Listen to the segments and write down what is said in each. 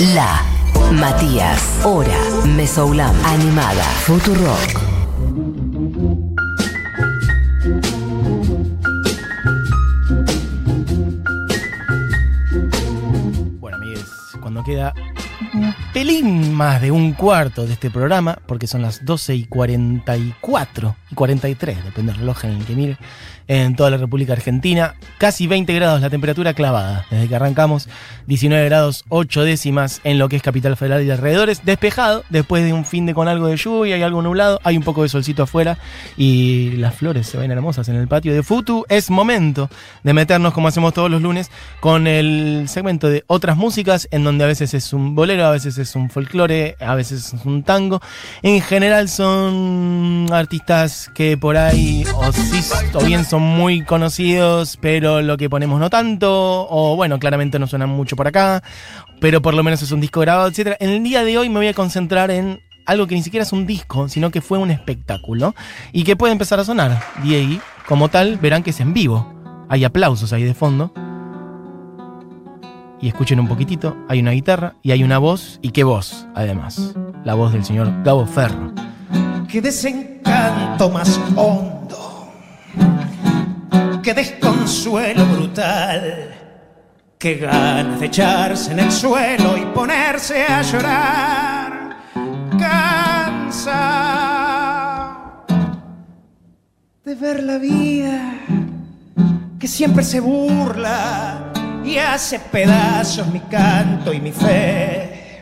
La, Matías, Hora, Mesoulam, Animada, Futurock. Bueno, amigues, cuando queda pelín más de un cuarto de este programa, porque son las 12 y 44 y 43, depende del reloj en el que mire, en toda la República Argentina. Casi 20 grados la temperatura clavada desde que arrancamos. 19 grados 8 décimas en lo que es Capital Federal y alrededores. Despejado después de un fin de con algo de lluvia y algo nublado. Hay un poco de solcito afuera y las flores se ven hermosas en el patio de Futu. Es momento de meternos como hacemos todos los lunes con el segmento de otras músicas en donde a veces es un bolero, a veces es un folclore, a veces es un tango. En general son artistas que por ahí o bien son muy conocidos, pero lo que ponemos no tanto, o bueno, claramente no suenan mucho por acá, pero por lo menos es un disco grabado, etc. En el día de hoy me voy a concentrar en algo que ni siquiera es un disco, sino que fue un espectáculo y que puede empezar a sonar. Y ahí, como tal, verán que es en vivo. Hay aplausos ahí de fondo. Y escuchen un poquitito, hay una guitarra y hay una voz, y qué voz, además. La voz del señor Gabo Ferro. Qué desencanto más hondo, qué desconsuelo brutal, qué ganas de echarse en el suelo y ponerse a llorar, cansado de ver la vida que siempre se burla y hace pedazos mi canto y mi fe.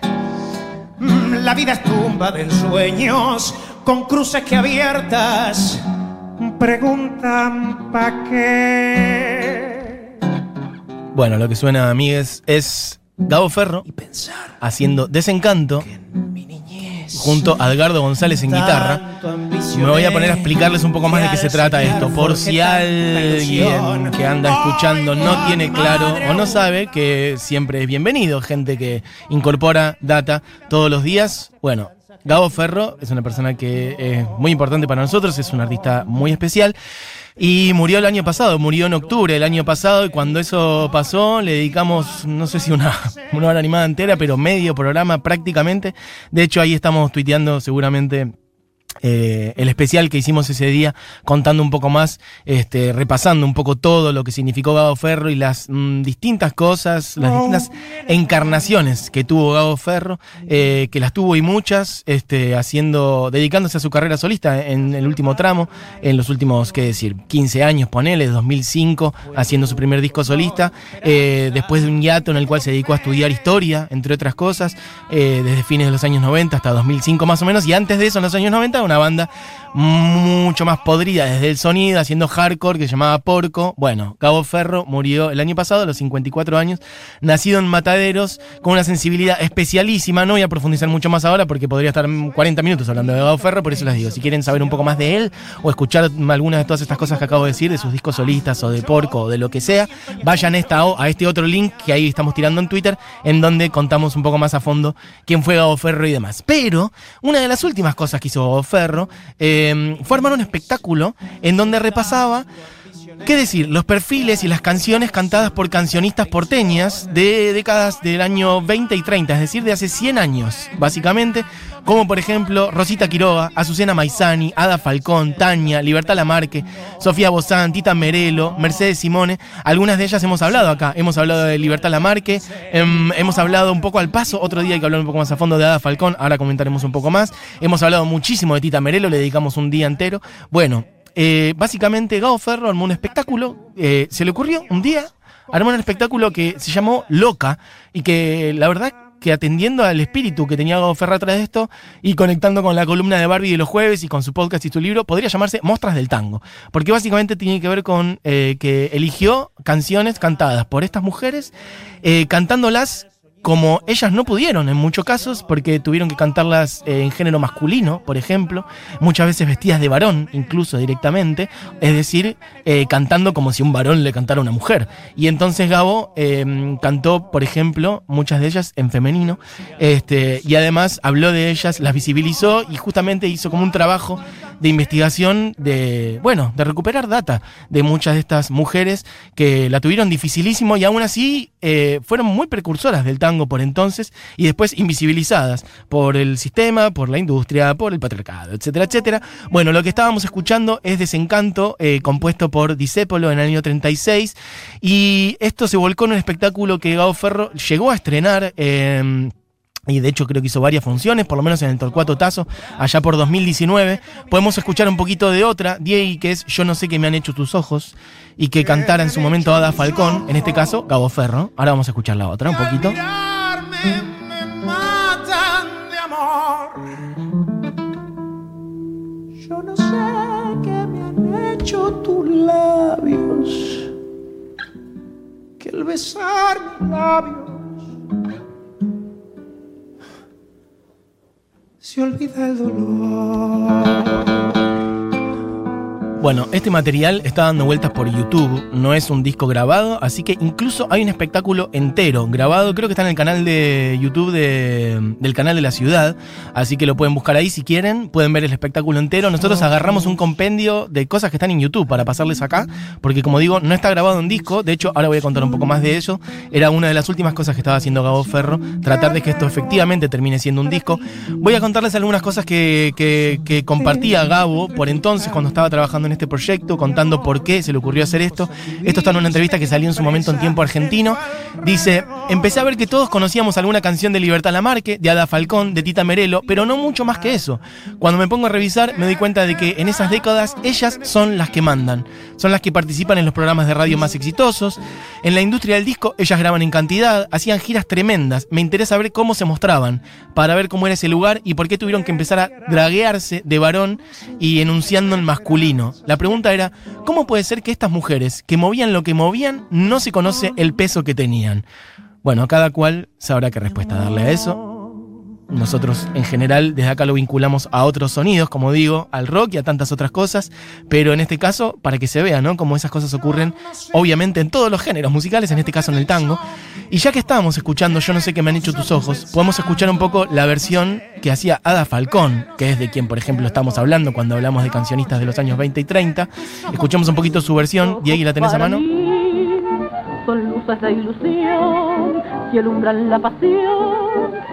Mm, La vida es tumba de ensueños con cruces que abiertas preguntan pa' qué. Bueno, lo que suena, amigues, es Gabo Ferro Pensar haciendo Desencanto en mi. Junto a Edgardo González en guitarra. Me voy a poner a explicarles un poco más de qué se trata esto, por si alguien que anda escuchando no tiene claro o no sabe que siempre es bienvenido, gente que incorpora data todos los días. Bueno, Gabo Ferro es una persona que es muy importante para nosotros, es un artista muy especial. Y murió el año pasado, murió en octubre del año pasado y cuando eso pasó le dedicamos, no sé si una, una hora animada entera, pero medio programa prácticamente. De hecho ahí estamos tuiteando seguramente eh, el especial que hicimos ese día, contando un poco más, este, repasando un poco todo lo que significó Gabo Ferro y las mm, distintas cosas, las distintas encarnaciones que tuvo Gabo Ferro, eh, que las tuvo y muchas, este, haciendo, dedicándose a su carrera solista en el último tramo, en los últimos, qué decir, 15 años, ponele, 2005, haciendo su primer disco solista, eh, después de un hiato en el cual se dedicó a estudiar historia, entre otras cosas, desde fines de los años 90 hasta 2005 más o menos, y antes de eso, en los años 90, una banda mucho más podrida desde el sonido, haciendo hardcore que se llamaba Porco. Bueno, Gabo Ferro murió el año pasado, a los 54 años, nacido en Mataderos, con una sensibilidad especialísima. No voy a profundizar mucho más ahora porque podría estar 40 minutos hablando de Gabo Ferro, por eso les digo, si quieren saber un poco más de él o escuchar algunas de todas estas cosas que acabo de decir, de sus discos solistas o de Porco o de lo que sea, vayan a, a este otro link que ahí estamos tirando en Twitter, en donde contamos un poco más a fondo quién fue Gabo Ferro y demás. Pero una de las últimas cosas que hizo Gabo Ferro eh, fue armar un espectáculo en donde repasaba, qué decir, los perfiles y las canciones cantadas por cancionistas porteñas de décadas del año 20 y 30, es decir, de hace 100 años, básicamente, como por ejemplo Rosita Quiroga, Azucena Maizani, Ada Falcón, Tania, Libertad Lamarque, Sofía Bozán, Tita Merelo, Mercedes Simone, algunas de ellas hemos hablado acá, hemos hablado de Libertad Lamarque, em, hemos hablado un poco al paso, otro día hay que hablar un poco más a fondo de Ada Falcón, ahora comentaremos un poco más, hemos hablado muchísimo de Tita Merelo, le dedicamos un día entero, bueno, eh, básicamente Gao Ferro armó un espectáculo, eh, se le ocurrió un día, armó un espectáculo que se llamó Loca y que la verdad que atendiendo al espíritu que tenía Gabo Ferra atrás de esto y conectando con la columna de Barbie de los jueves y con su podcast y su libro, podría llamarse Mostras del Tango. Porque básicamente tiene que ver con eh, que eligió canciones cantadas por estas mujeres, cantándolas como ellas no pudieron en muchos casos, porque tuvieron que cantarlas eh, en género masculino, por ejemplo, muchas veces vestidas de varón, incluso directamente, es decir, eh, cantando como si un varón le cantara a una mujer. Y entonces Gabo eh, cantó, por ejemplo, muchas de ellas en femenino, este, y además habló de ellas, las visibilizó y justamente hizo como un trabajo de investigación, de, bueno, de recuperar data de muchas de estas mujeres que la tuvieron dificilísimo y aún así eh, fueron muy precursoras del tango por entonces y después invisibilizadas por el sistema, por la industria, por el patriarcado, etcétera, etcétera. Bueno, lo que estábamos escuchando es Desencanto, eh, compuesto por Disépolo en el año 36 y esto se volcó en un espectáculo que Gao Ferro llegó a estrenar. Eh, y de hecho creo que hizo varias funciones, por lo menos en el Torcuato Tazo, allá por 2019. Podemos escuchar un poquito de otra, Diego, que es Yo no sé qué me han hecho tus ojos, y que cantara en su momento Ada Falcón, en este caso Gabo Ferro. Ahora vamos a escuchar la otra un poquito. Yo no sé qué me han hecho tus labios, que el besar mis labios se olvida el dolor. Bueno, este material está dando vueltas por YouTube, no es un disco grabado, así que incluso hay un espectáculo entero grabado, creo que está en el canal de YouTube del canal de la ciudad, así que lo pueden buscar ahí si quieren, pueden ver el espectáculo entero. Nosotros agarramos un compendio de cosas que están en YouTube para pasarles acá, porque como digo, no está grabado en disco, de hecho ahora voy a contar un poco más de ello, era una de las últimas cosas que estaba haciendo Gabo Ferro, tratar de que esto efectivamente termine siendo un disco. Voy a contarles algunas cosas que, que compartía Gabo por entonces cuando estaba trabajando en este proyecto, contando por qué se le ocurrió hacer esto. Esto está en una entrevista que salió en su momento en tiempo argentino. Dice, empecé a ver que todos conocíamos alguna canción de Libertad Lamarque, de Ada Falcón, de Tita Merelo, pero no mucho más que eso. Cuando me pongo a revisar me doy cuenta de que en esas décadas ellas son las que mandan, son las que participan en los programas de radio más exitosos. En la industria del disco ellas graban en cantidad, hacían giras tremendas. Me interesa ver cómo se mostraban, para ver cómo era ese lugar y por qué tuvieron que empezar a draguearse de varón y enunciando el masculino. La pregunta era, ¿cómo puede ser que estas mujeres que movían lo que movían no se conoce el peso que tenían? Bueno, cada cual sabrá qué respuesta darle a eso. Nosotros en general desde acá lo vinculamos a otros sonidos, como digo, al rock y a tantas otras cosas, pero en este caso, para que se vea, ¿no? Cómo esas cosas ocurren, obviamente, en todos los géneros musicales, en este caso en el tango. Y ya que estábamos escuchando Yo no sé qué me han hecho tus ojos, podemos escuchar un poco la versión que hacía Ada Falcón, que es de quien, por ejemplo, estamos hablando cuando hablamos de cancionistas de los años 20 y 30. Escuchamos un poquito su versión. Diego, ¿la tenés a mano? Son luces de ilusión que alumbran la pasión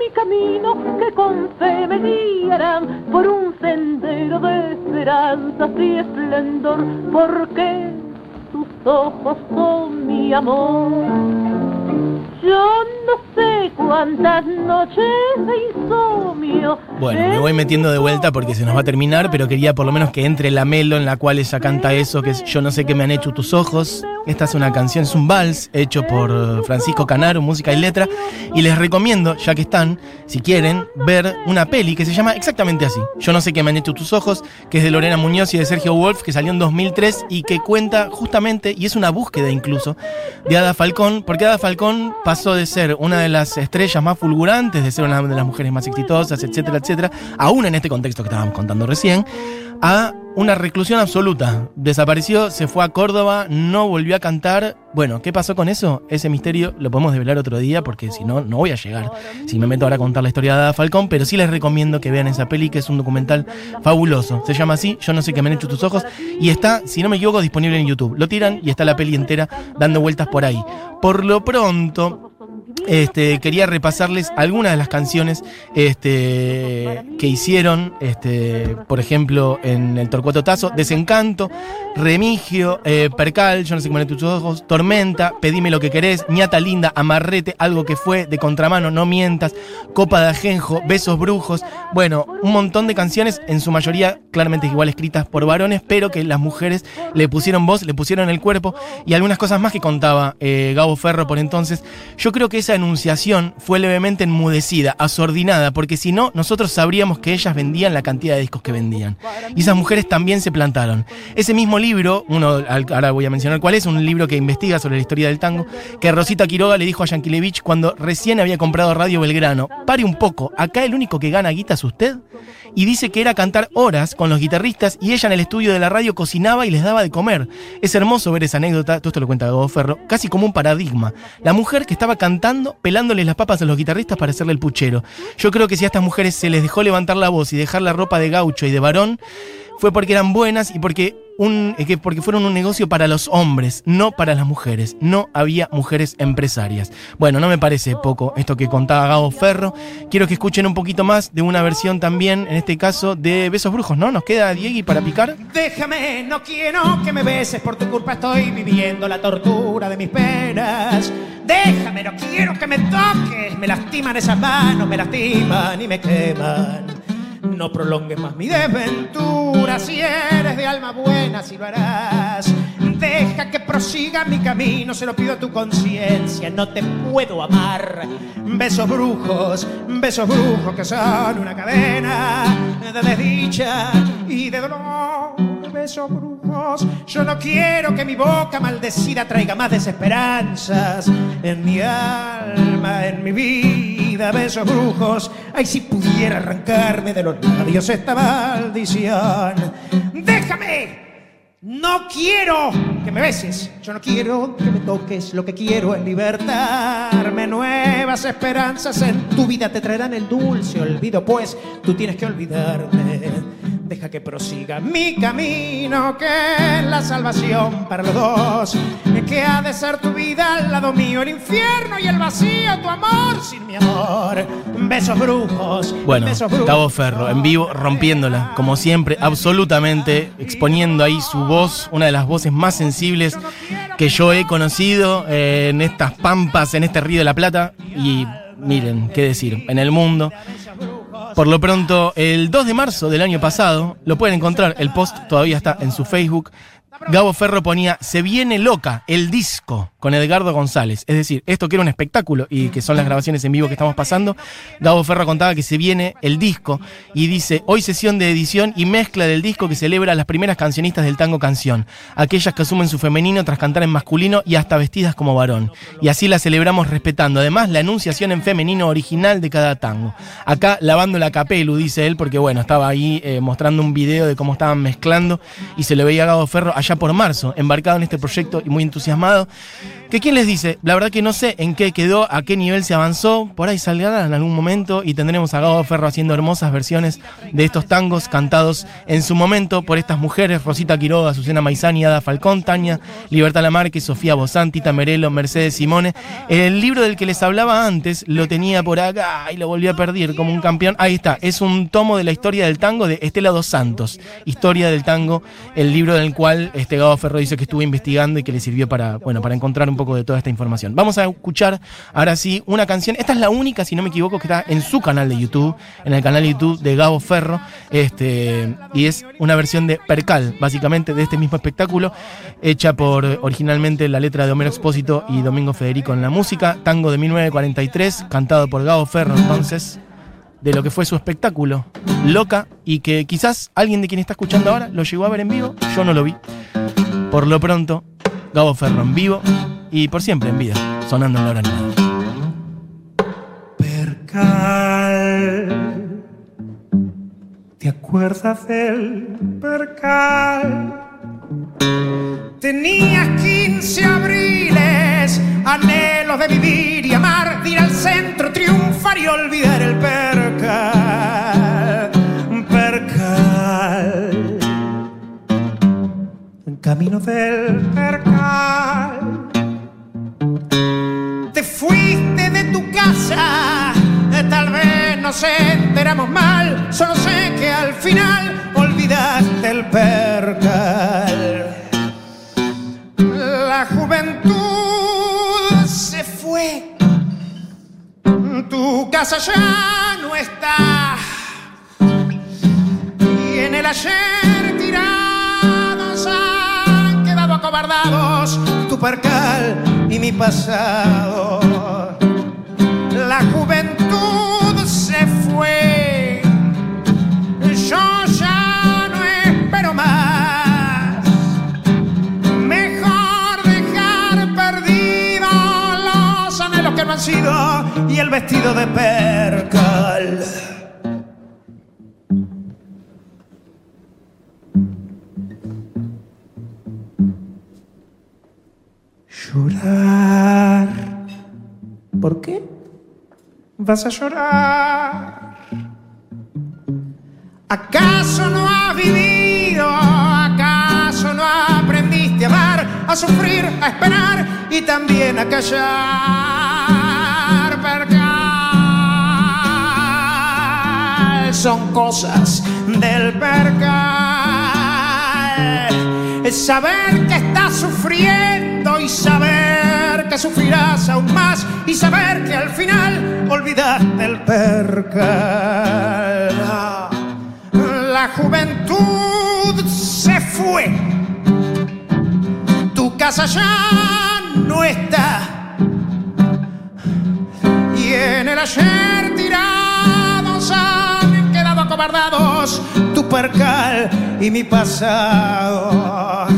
mi camino que con fe me guiarán por un sendero de esperanza y esplendor, porque tus ojos son mi amor. Yo no sé cuántas noches de insomnio. Bueno, me voy metiendo de vuelta porque se nos va a terminar, pero quería por lo menos que entre la melo en la cual ella canta eso, que es Yo no sé qué me han hecho tus ojos. Esta es una canción, es un vals hecho por Francisco Canaro, música y letra. Y les recomiendo, ya que están, si quieren, ver una peli que se llama exactamente así. Yo no sé qué me han hecho tus ojos, que es de Lorena Muñoz y de Sergio Wolf, que salió en 2003 y que cuenta justamente, y es una búsqueda incluso, de Ada Falcón, porque Ada Falcón pasó de ser una de las estrellas más fulgurantes, de ser una de las mujeres más exitosas, etcétera, etcétera, aún en este contexto que estábamos contando recién, a una reclusión absoluta. Desapareció, se fue a Córdoba, no volvió a cantar. Bueno, ¿qué pasó con eso? Ese misterio lo podemos develar otro día porque si no, no voy a llegar. Si me meto ahora a contar la historia de Ada Falcón, pero sí les recomiendo que vean esa peli, que es un documental fabuloso. Se llama así, Yo no sé qué me han hecho tus ojos, y está, si no me equivoco, disponible en YouTube. Lo tiran y está la peli entera dando vueltas por ahí. Por lo pronto, este, quería repasarles algunas de las canciones este, que hicieron, este, por ejemplo, en el Torcuato Tazo, Desencanto, Remigio, eh, Percal, Yo no sé cómo tus ojos, Tormenta, Pedime lo que querés, Ñata Linda, Amarrete, Algo que fue, De Contramano, No mientas, Copa de Ajenjo, Besos Brujos, bueno, un montón de canciones, en su mayoría claramente igual escritas por varones, pero que las mujeres le pusieron voz, le pusieron el cuerpo y algunas cosas más que contaba eh, Gabo Ferro por entonces. Yo creo que esa enunciación fue levemente enmudecida, asordinada, porque si no, nosotros sabríamos que ellas vendían la cantidad de discos que vendían. Y esas mujeres también se plantaron. Ese mismo libro, uno, ahora voy a mencionar cuál es, un libro que investiga sobre la historia del tango, que Rosita Quiroga le dijo a Yankelevich cuando recién había comprado Radio Belgrano, pare un poco, acá el único que gana guita es usted. Y dice que era cantar horas con los guitarristas y ella en el estudio de la radio cocinaba y les daba de comer. Es hermoso ver esa anécdota, todo esto lo cuenta Gabo Ferro, casi como un paradigma. La mujer que estaba cantando, pelándoles las papas a los guitarristas para hacerle el puchero. Yo creo que si a estas mujeres se les dejó levantar la voz y dejar la ropa de gaucho y de varón, fue porque eran buenas y porque un, que porque fueron un negocio para los hombres, no para las mujeres. No había mujeres empresarias. Bueno, no me parece poco esto que contaba Gabo Ferro. Quiero que escuchen un poquito más de una versión también, en este caso, de Besos Brujos, ¿no? ¿Nos queda Diegui para picar? Déjame, no quiero que me beses, por tu culpa estoy viviendo la tortura de mis penas. Déjame, no quiero que me toques, me lastiman esas manos, me lastiman y me queman. No prolongues más mi desventura, si alma buena, si lo harás. Deja que prosiga mi camino, se lo pido a tu conciencia, no te puedo amar. Besos brujos, besos brujos que son una cadena de desdicha y de dolor. Besos brujos, yo no quiero que mi boca maldecida traiga más desesperanzas en mi alma, en mi vida. Besos brujos, ay, si pudiera arrancarme de los labios esta maldición. Déjame no quiero que me beses, yo no quiero que me toques, lo que quiero es libertarme. Nuevas esperanzas en tu vida te traerán el dulce olvido, pues tú tienes que olvidarte. Deja que prosiga mi camino, que es la salvación para los dos. Que ha de ser tu vida al lado mío, el infierno y el vacío, tu amor sin mi amor. Besos brujos. Bueno, besos brujos. Gabo Ferro, en vivo, rompiéndola, como siempre, absolutamente, exponiendo ahí su voz, una de las voces más sensibles que yo he conocido eh, en estas pampas, en este río de la Plata. Y miren, qué decir, en el mundo. Por lo pronto, el 2 de marzo del año pasado, lo pueden encontrar, el post todavía está en su Facebook. Gabo Ferro ponía Se viene loca, el disco, con Edgardo González. Es decir, esto que era un espectáculo y que son las grabaciones en vivo que estamos pasando. Gabo Ferro contaba que se viene el disco y dice: Hoy sesión de edición y mezcla del disco que celebra a las primeras cancionistas del tango canción. Aquellas que asumen su femenino tras cantar en masculino y hasta vestidas como varón. Y así la celebramos respetando. Además, la enunciación en femenino original de cada tango. Acá lavando la capelu, dice él, porque bueno, estaba ahí eh, mostrando un video de cómo estaban mezclando y se le veía a Gabo Ferro allá por marzo, embarcado en este proyecto y muy entusiasmado. Que quién les dice, la verdad que no sé en qué quedó, a qué nivel se avanzó, por ahí saldrá en algún momento y tendremos a Gabo Ferro haciendo hermosas versiones de estos tangos cantados en su momento por estas mujeres, Rosita Quiroga, Susana Maizani, Ada Falcón, Tania, Libertad Lamarque, Sofía Bozán, Tita Mercedes Simone. El libro del que les hablaba antes lo tenía por acá y lo volví a perder como un campeón. Ahí está, es un tomo de la historia del tango de Estela dos Santos, Historia del tango, el libro del cual este Gabo Ferro dice que estuvo investigando y que le sirvió para, bueno, para encontrar un poco de toda esta información. Vamos a escuchar ahora sí una canción. Esta es la única, si no me equivoco, que está en su canal de YouTube, en el canal de YouTube de Gabo Ferro. Este, y es una versión de Percal, básicamente, de este mismo espectáculo, hecha por originalmente la letra de Homero Expósito y Domingo Federico en la música. Tango de 1943, cantado por Gabo Ferro, entonces de lo que fue su espectáculo, Loca, y que quizás alguien de quien está escuchando ahora lo llegó a ver en vivo, yo no lo vi. Por lo pronto, Gabo Ferro en vivo y por siempre en vida, sonando en la hora. Percal. ¿Te acuerdas del percal? Tenías 15 abriles, anhelos de vivir y amar, ir al centro, triunfar y olvidar camino del percal. Te fuiste de tu casa, eh, tal vez nos enteramos mal, solo sé que al final olvidaste el percal. La juventud se fue, tu casa ya no está, y en el ayer tu percal y mi pasado. La juventud se fue. Yo ya no espero más. Mejor dejar perdido los anhelos que no han sido y el vestido de percal. Llorar. ¿Por qué? Vas a llorar. ¿Acaso no has vivido? ¿Acaso no aprendiste a amar, a sufrir, a esperar y también a callar? Percal son cosas del percal. Saber que estás sufriendo y saber que sufrirás aún más y saber que al final olvidaste el percal. La juventud se fue, tu casa ya no está y en el ayer tirados han quedado acobardados tu percal y mi pasado.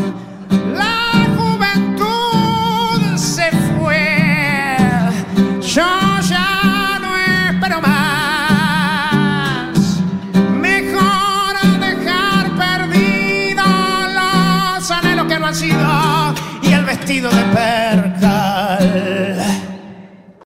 Vestido de percal.